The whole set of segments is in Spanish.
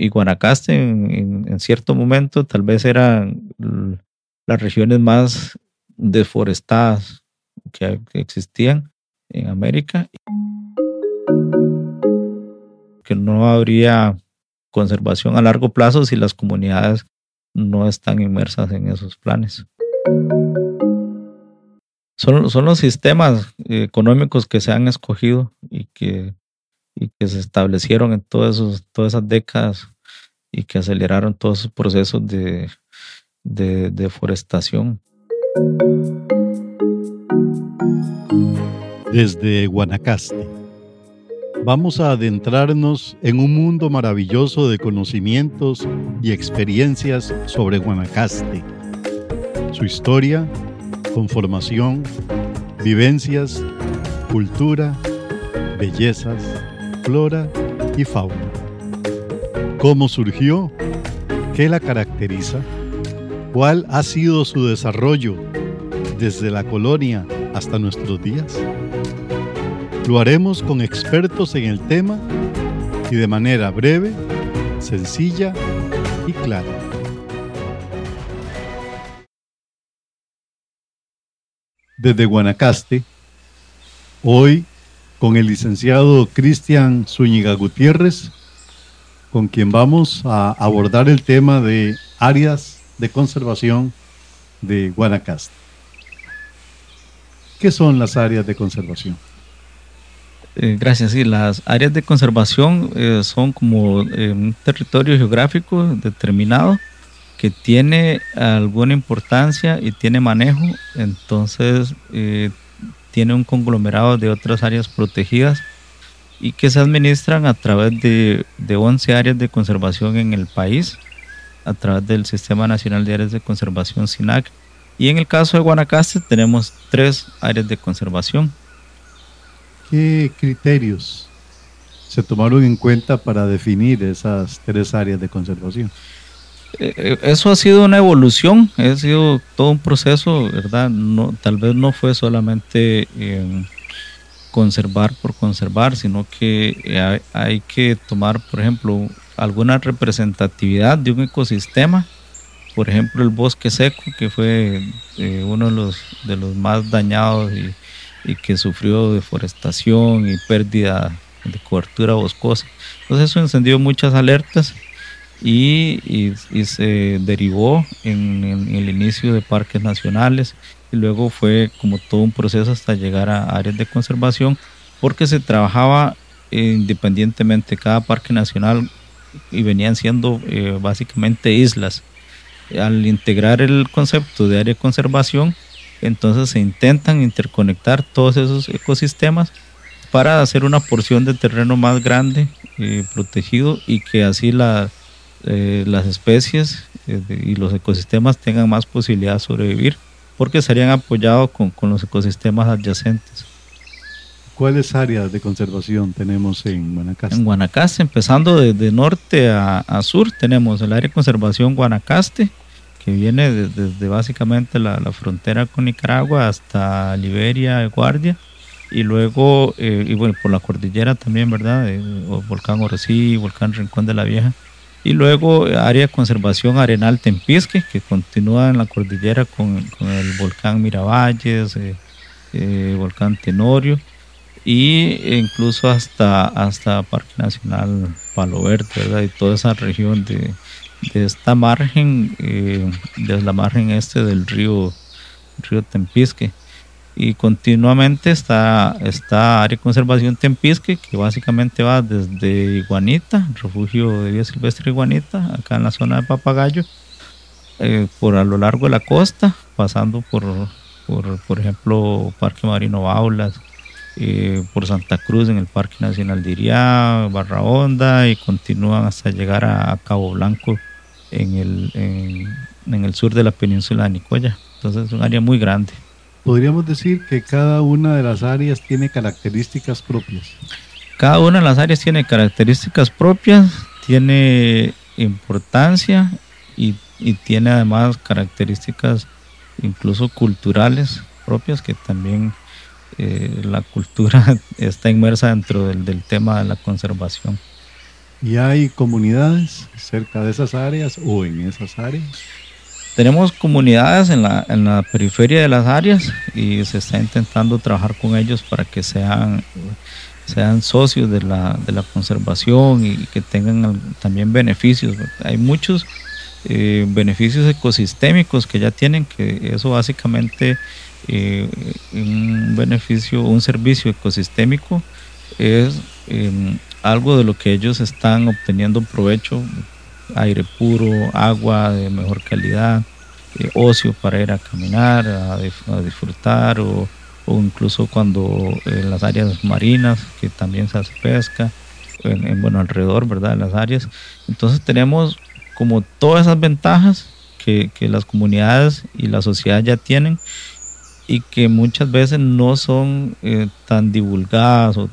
y, Guanacaste en, cierto momento tal vez eran las regiones más deforestadas que, existían en América. Que no habría conservación a largo plazo si las comunidades no están inmersas en esos planes. Son, son los sistemas económicos que se han escogido y que y que se establecieron en todas esas décadas y que aceleraron todos esos procesos de, de deforestación. Desde Guanacaste, vamos a adentrarnos en un mundo maravilloso de conocimientos y experiencias sobre Guanacaste, su historia, conformación, vivencias, cultura, bellezas, flora y fauna. ¿Cómo surgió? ¿Qué la caracteriza? ¿Cuál ha sido su desarrollo desde la colonia hasta nuestros días? Lo haremos con expertos en el tema y de manera breve, sencilla y clara. Desde Guanacaste, hoy con el licenciado Cristian Zúñiga Gutiérrez, con quien vamos a abordar el tema de áreas de conservación de Guanacaste. ¿Qué son las áreas de conservación? Eh, gracias. Sí, las áreas de conservación eh, son como eh, un territorio geográfico determinado que tiene alguna importancia y tiene manejo. Entonces, tiene un conglomerado de otras áreas protegidas y que se administran a través de, de 11 áreas de conservación en el país, a través del Sistema Nacional de Áreas de Conservación SINAC. Y en el caso de Guanacaste tenemos tres áreas de conservación. ¿Qué criterios se tomaron en cuenta para definir esas tres áreas de conservación? Eh, eh, eso ha sido una evolución, ha sido todo un proceso, ¿verdad? Tal vez no fue solamente conservar por conservar, sino que hay, que tomar, por ejemplo, alguna representatividad de un ecosistema. Por ejemplo, el bosque seco, que fue eh, uno de los, de los más dañados y que sufrió deforestación y pérdida de cobertura boscosa. Entonces eso encendió muchas alertas y, se derivó en, el inicio de parques nacionales y luego fue como todo un proceso hasta llegar a áreas de conservación porque se trabajaba independientemente cada parque nacional y venían siendo eh, básicamente islas. Al integrar el concepto de área de conservación, entonces se intentan interconectar todos esos ecosistemas para hacer una porción de terreno más grande, eh, protegido y que así la, eh, las especies eh, y los ecosistemas tengan más posibilidad de sobrevivir porque serían apoyados con, con los ecosistemas adyacentes. ¿Cuáles áreas de conservación tenemos en Guanacaste? En Guanacaste, empezando desde norte a, sur, tenemos el área de conservación Guanacaste, que viene desde, básicamente la, la, frontera con Nicaragua hasta Liberia, Guardia, y luego, eh, y bueno, por la cordillera también, ¿verdad? volcán Orosí, Volcán Rincón de la Vieja, y luego área de conservación Arenal Tempisque, que continúa en la cordillera con, el volcán Miravalles, eh, eh, volcán Tenorio, y incluso hasta, hasta Parque Nacional Palo Verde. Y toda esa región de, esta margen, eh, de la margen este del río, río Tempisque y continuamente está esta área de conservación Tempisque que básicamente va desde Iguanita, refugio de vida silvestre Iguanita, acá en la zona de Papagayo, eh, por a lo largo de la costa, pasando por, por, por ejemplo, Parque Marino Baulas, eh, por Santa Cruz en el Parque Nacional de Iría, Barra Honda y continúan hasta llegar a, Cabo Blanco en el, en, en el sur de la península de Nicoya. Entonces es un área muy grande podríamos decir que cada una de las áreas tiene características propias. Cada una de las áreas tiene características propias, tiene importancia y, tiene además características incluso culturales propias que también eh, la cultura está inmersa dentro del, tema de la conservación. ¿Y hay comunidades cerca de esas áreas o en esas áreas? Tenemos comunidades en la, en la periferia de las áreas y se está intentando trabajar con ellos para que sean, sean socios de la, de la conservación y que tengan también beneficios. Hay muchos eh, beneficios ecosistémicos que ya tienen, que eso básicamente eh, un beneficio, un servicio ecosistémico es em, algo de lo que ellos están obteniendo provecho, aire puro, agua de mejor calidad, eh, ocio para ir a caminar, a, disfrutar o, incluso cuando en las áreas marinas que también se hace pesca, en, bueno, alrededor, ¿verdad? De las áreas. Entonces tenemos como todas esas ventajas que, que las comunidades y la sociedad ya tienen y que muchas veces no son eh, tan divulgadas o,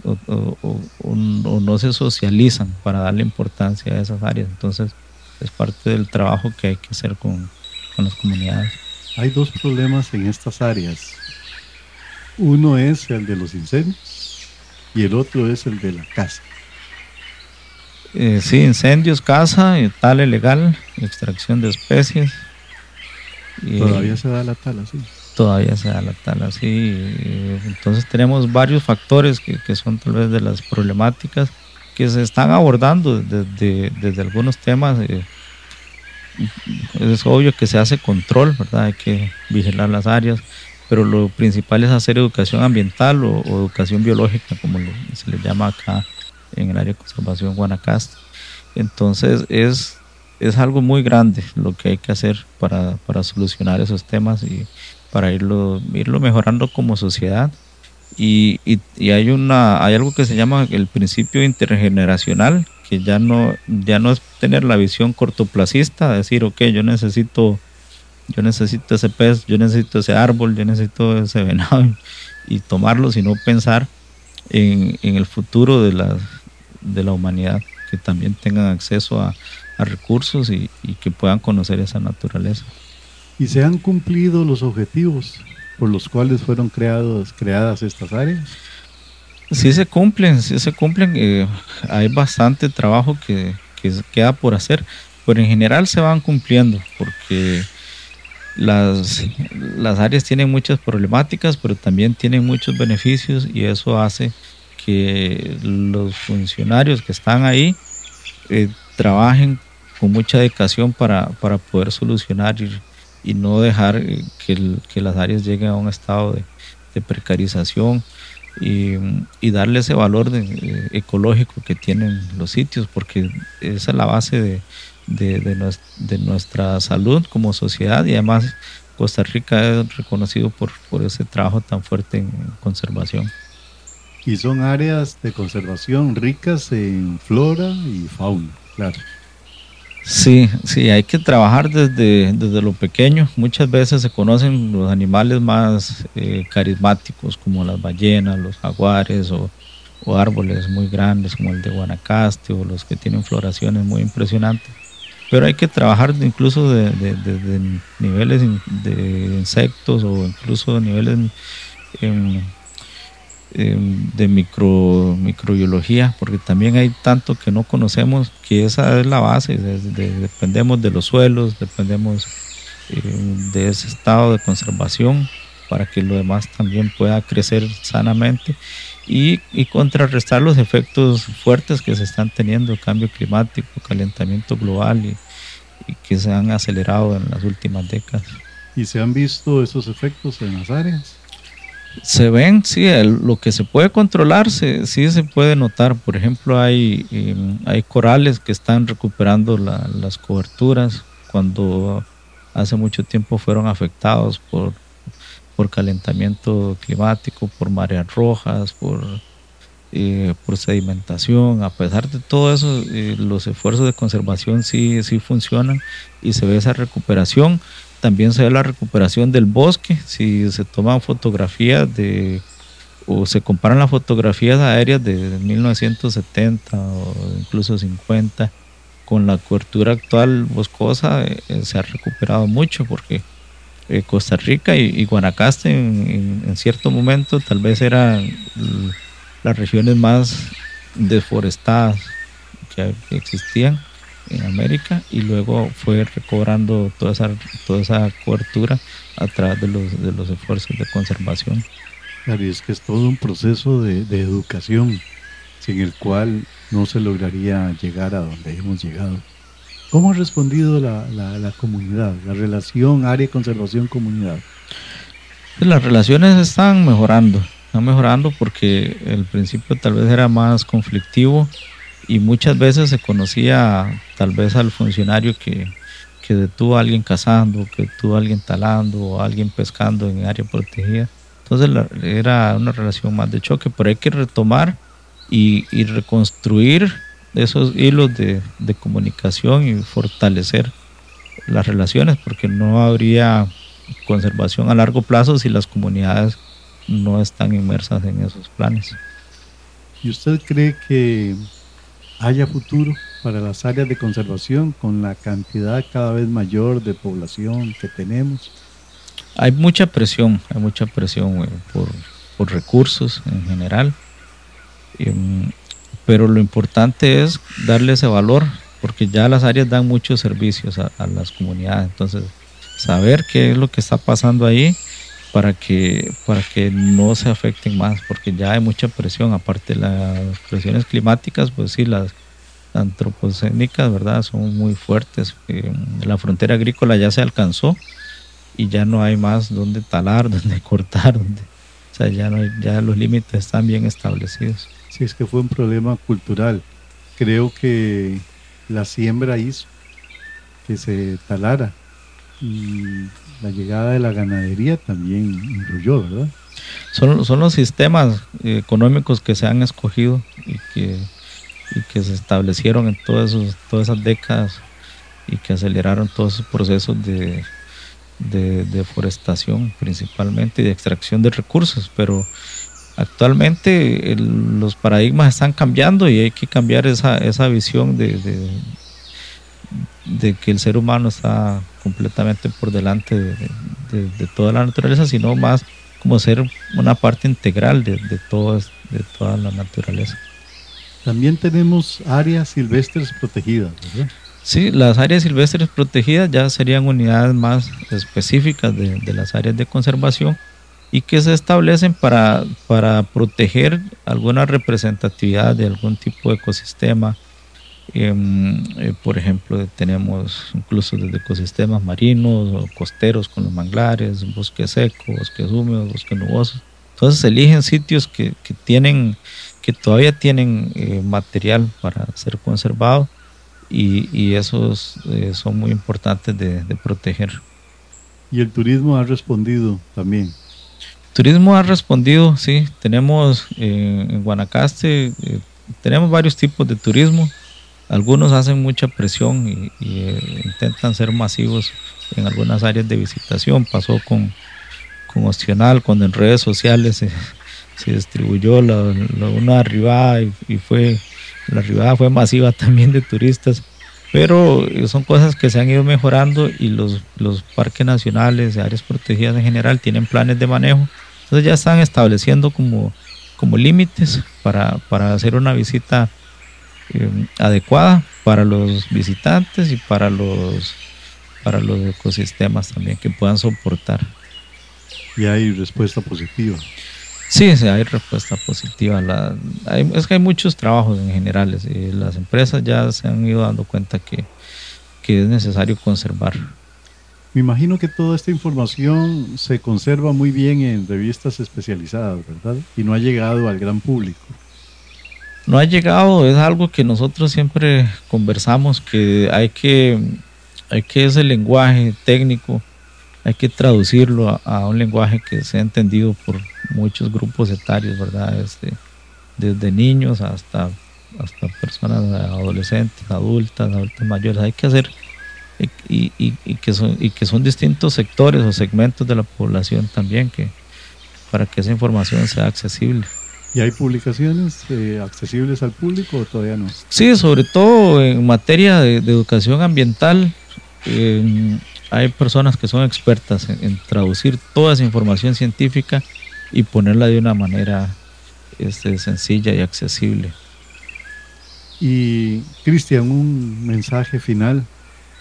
no se socializan para darle importancia a esas áreas. Entonces es parte del trabajo que hay que hacer con, con las comunidades. Hay dos problemas en estas áreas. Uno es el de los incendios y el otro es el de la casa. Eh, sí, incendios, caza, tala ilegal, extracción de especies. Todavía se da la tala, sí todavía se da la tala así. Entonces tenemos varios factores que, que, son tal vez de las problemáticas que se están abordando desde, desde algunos temas. Eh, es obvio que se hace control, ¿verdad? Hay que vigilar las áreas, pero lo principal es hacer educación ambiental o, educación biológica, como se le llama acá en el área de conservación Guanacaste. Entonces es, es algo muy grande lo que hay que hacer para, para solucionar esos temas y, para irlo, irlo mejorando como sociedad. Y, y, hay, una, hay algo que se llama el principio intergeneracional, que ya no, ya no es tener la visión cortoplacista, decir, ok, yo necesito, yo necesito ese pez, yo necesito ese árbol, yo necesito ese venado, y tomarlo, sino pensar en, en el futuro de la, de la humanidad, que también tengan acceso a, a recursos y, y que puedan conocer esa naturaleza. Y se han cumplido los objetivos por los cuales fueron creados, creadas estas áreas? Sí se cumplen, sí se cumplen. Eh, hay bastante trabajo que, que, queda por hacer, pero en general se van cumpliendo porque las, las áreas tienen muchas problemáticas, pero también tienen muchos beneficios y eso hace que los funcionarios que están ahí eh, trabajen con mucha dedicación para, para poder solucionar y y no dejar eh, que, las áreas lleguen a un estado de, precarización y, darle ese valor eh, ecológico que tienen los sitios, porque esa es la base de, nuestra salud como sociedad y además Costa Rica es reconocido por, por ese trabajo tan fuerte en conservación. Y son áreas de conservación ricas en flora y fauna, claro. Sí, sí, hay que trabajar desde, desde lo pequeño. Muchas veces se conocen los animales más eh, carismáticos como las ballenas, los jaguares o, árboles muy grandes como el de Guanacaste o los que tienen floraciones muy impresionantes. Pero hay que trabajar incluso desde de, niveles de insectos o incluso niveles en, Em, de micro, microbiología, porque también hay tanto que no conocemos que esa es la base, dependemos de los suelos, dependemos em, de ese estado de conservación para que lo demás también pueda crecer sanamente y, contrarrestar los efectos fuertes que se están teniendo, cambio climático, calentamiento global y que se han acelerado en las últimas décadas. ¿Y se han visto esos efectos en las áreas? Se ven, sí, lo que se puede controlar, sí se puede notar. Por ejemplo, hay, em, hay corales que están recuperando las coberturas cuando hace mucho tiempo fueron afectados por, por calentamiento climático, por mareas rojas, por, eh, por sedimentación. A pesar de todo eso, eh, los esfuerzos de conservación sí, sí funcionan y se ve esa recuperación también se ve la recuperación del bosque, si se toman fotografías de o se comparan las fotografías aéreas de 1970 o incluso 50 con la cobertura actual boscosa, eh, se ha recuperado mucho porque eh, Costa Rica y, Guanacaste en, cierto momento tal vez eran las regiones más deforestadas que, existían en América y luego fue recobrando toda esa, toda esa cobertura a través de los, de los esfuerzos de conservación. Claro, y es que es todo un proceso de, de educación sin el cual no se lograría llegar a donde hemos llegado. ¿Cómo ha respondido la, la, comunidad, la relación área conservación comunidad? Pues las relaciones están mejorando, están mejorando porque el principio tal vez era más conflictivo y muchas veces se conocía tal vez al funcionario que, que detuvo a alguien cazando, que detuvo a alguien talando o a alguien pescando en área protegida. Entonces era una relación más de choque, pero hay que retomar y, y reconstruir esos hilos de, comunicación y fortalecer las relaciones, porque no habría conservación a largo plazo si las comunidades no están inmersas en esos planes. ¿Y usted cree que haya futuro para las áreas de conservación con la cantidad cada vez mayor de población que tenemos? Hay mucha presión, hay mucha presión eh, por, por, recursos en general. Em, pero lo importante es darle ese valor, porque ya las áreas dan muchos servicios a, las comunidades, entonces saber qué es lo que está pasando ahí para que, para que no se afecten más, porque ya hay mucha presión, aparte de las presiones climáticas, pues sí, las antropocénicas, ¿verdad? Son muy fuertes. Eh, la frontera agrícola ya se alcanzó y ya no hay más donde talar, donde cortar, donde, o sea, ya, no ya los límites están bien establecidos. Sí, es que fue un problema cultural. Creo que la siembra hizo que se talara y la llegada de la ganadería también influyó, ¿verdad? Son, son los sistemas económicos que se han escogido y que, y que se establecieron en todas, todas esas décadas y que aceleraron todos esos procesos de, de deforestación principalmente y de extracción de recursos, pero actualmente los paradigmas están cambiando y hay que cambiar esa, visión de, de, que el ser humano está completamente por delante de, toda la naturaleza, sino más como ser una parte integral de, todo, de toda la naturaleza. También tenemos áreas silvestres protegidas, ¿verdad? Sí, las áreas silvestres protegidas ya serían unidades más específicas de las áreas de conservación y que se establecen para, para proteger alguna representatividad de algún tipo de ecosistema. Em, eh, por ejemplo, tenemos incluso desde ecosistemas marinos o costeros con los manglares, bosques secos, bosques húmedos, bosques nubosos. Entonces eligen sitios que, que tienen, que todavía tienen eh, material para ser conservado y, y esos eh, son muy importantes de, de proteger. Y el turismo ha respondido también. Turismo ha respondido, sí. Tenemos eh, en Guanacaste, tenemos varios tipos de turismo. Algunos hacen mucha presión y, intentan ser masivos en algunas áreas de visitación. Pasó con, con Ostional, cuando en redes sociales se, distribuyó la, una arribada y, fue la arribada fue masiva también de turistas. Pero son cosas que se han ido mejorando y los, los parques nacionales, áreas protegidas en general, tienen planes de manejo entonces ya están estableciendo como, como límites para, hacer una visita eh, adecuada para los visitantes y para los, para los ecosistemas también que puedan soportar. Y hay respuesta positiva. Sí, sí hay respuesta positiva. La, es que hay muchos trabajos en general. Y las empresas ya se han ido dando cuenta que, que es necesario conservar me imagino que toda esta información se conserva muy bien en revistas especializadas, ¿verdad? Y no ha llegado al gran público. No ha llegado, es algo que nosotros siempre conversamos, que hay que, hay que ese lenguaje técnico, hay que traducirlo a, un lenguaje que sea entendido por muchos grupos etarios, ¿verdad? Este, desde niños hasta, hasta personas adolescentes, adultas, adultos mayores. Hay que hacer y, y, que son, y que son distintos sectores o segmentos de la población también que para que esa información sea accesible. ¿Y hay publicaciones eh, accesibles al público o todavía no? Sí, sobre todo en materia de, educación ambiental, hay personas que son expertas en, traducir toda esa información científica y ponerla de una manera este, sencilla y accesible. Y Cristian, un mensaje final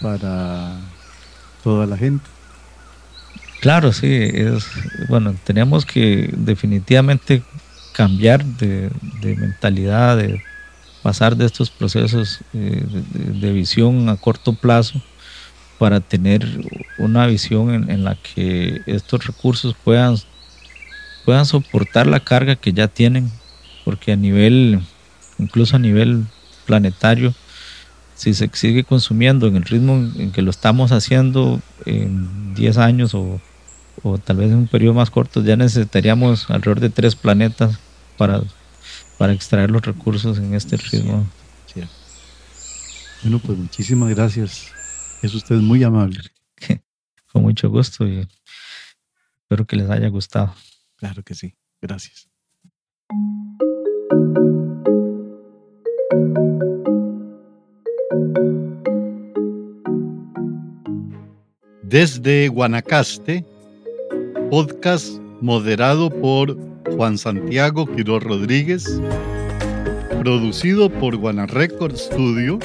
para toda la gente. Claro, sí, es bueno, tenemos que definitivamente cambiar de, mentalidad, de pasar de estos procesos eh, de, visión a corto plazo para tener una visión en, en, la que estos recursos puedan, puedan soportar la carga que ya tienen, porque a nivel, incluso a nivel planetario, si se sigue consumiendo en el ritmo en que lo estamos haciendo en 10 años o, tal vez en un periodo más corto, ya necesitaríamos alrededor de tres planetas para, para extraer los recursos en este ritmo. Bueno, pues muchísimas gracias. Es usted muy amable. Con mucho gusto y espero que les haya gustado. Claro que sí. Gracias. Desde Guanacaste, podcast moderado por Juan Santiago Quiroz Rodríguez, producido por Guanarecord Studio,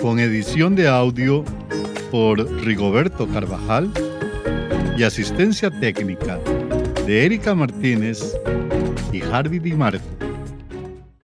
con edición de audio por Rigoberto Carvajal y asistencia técnica de Erika Martínez y Harvey Di Marco.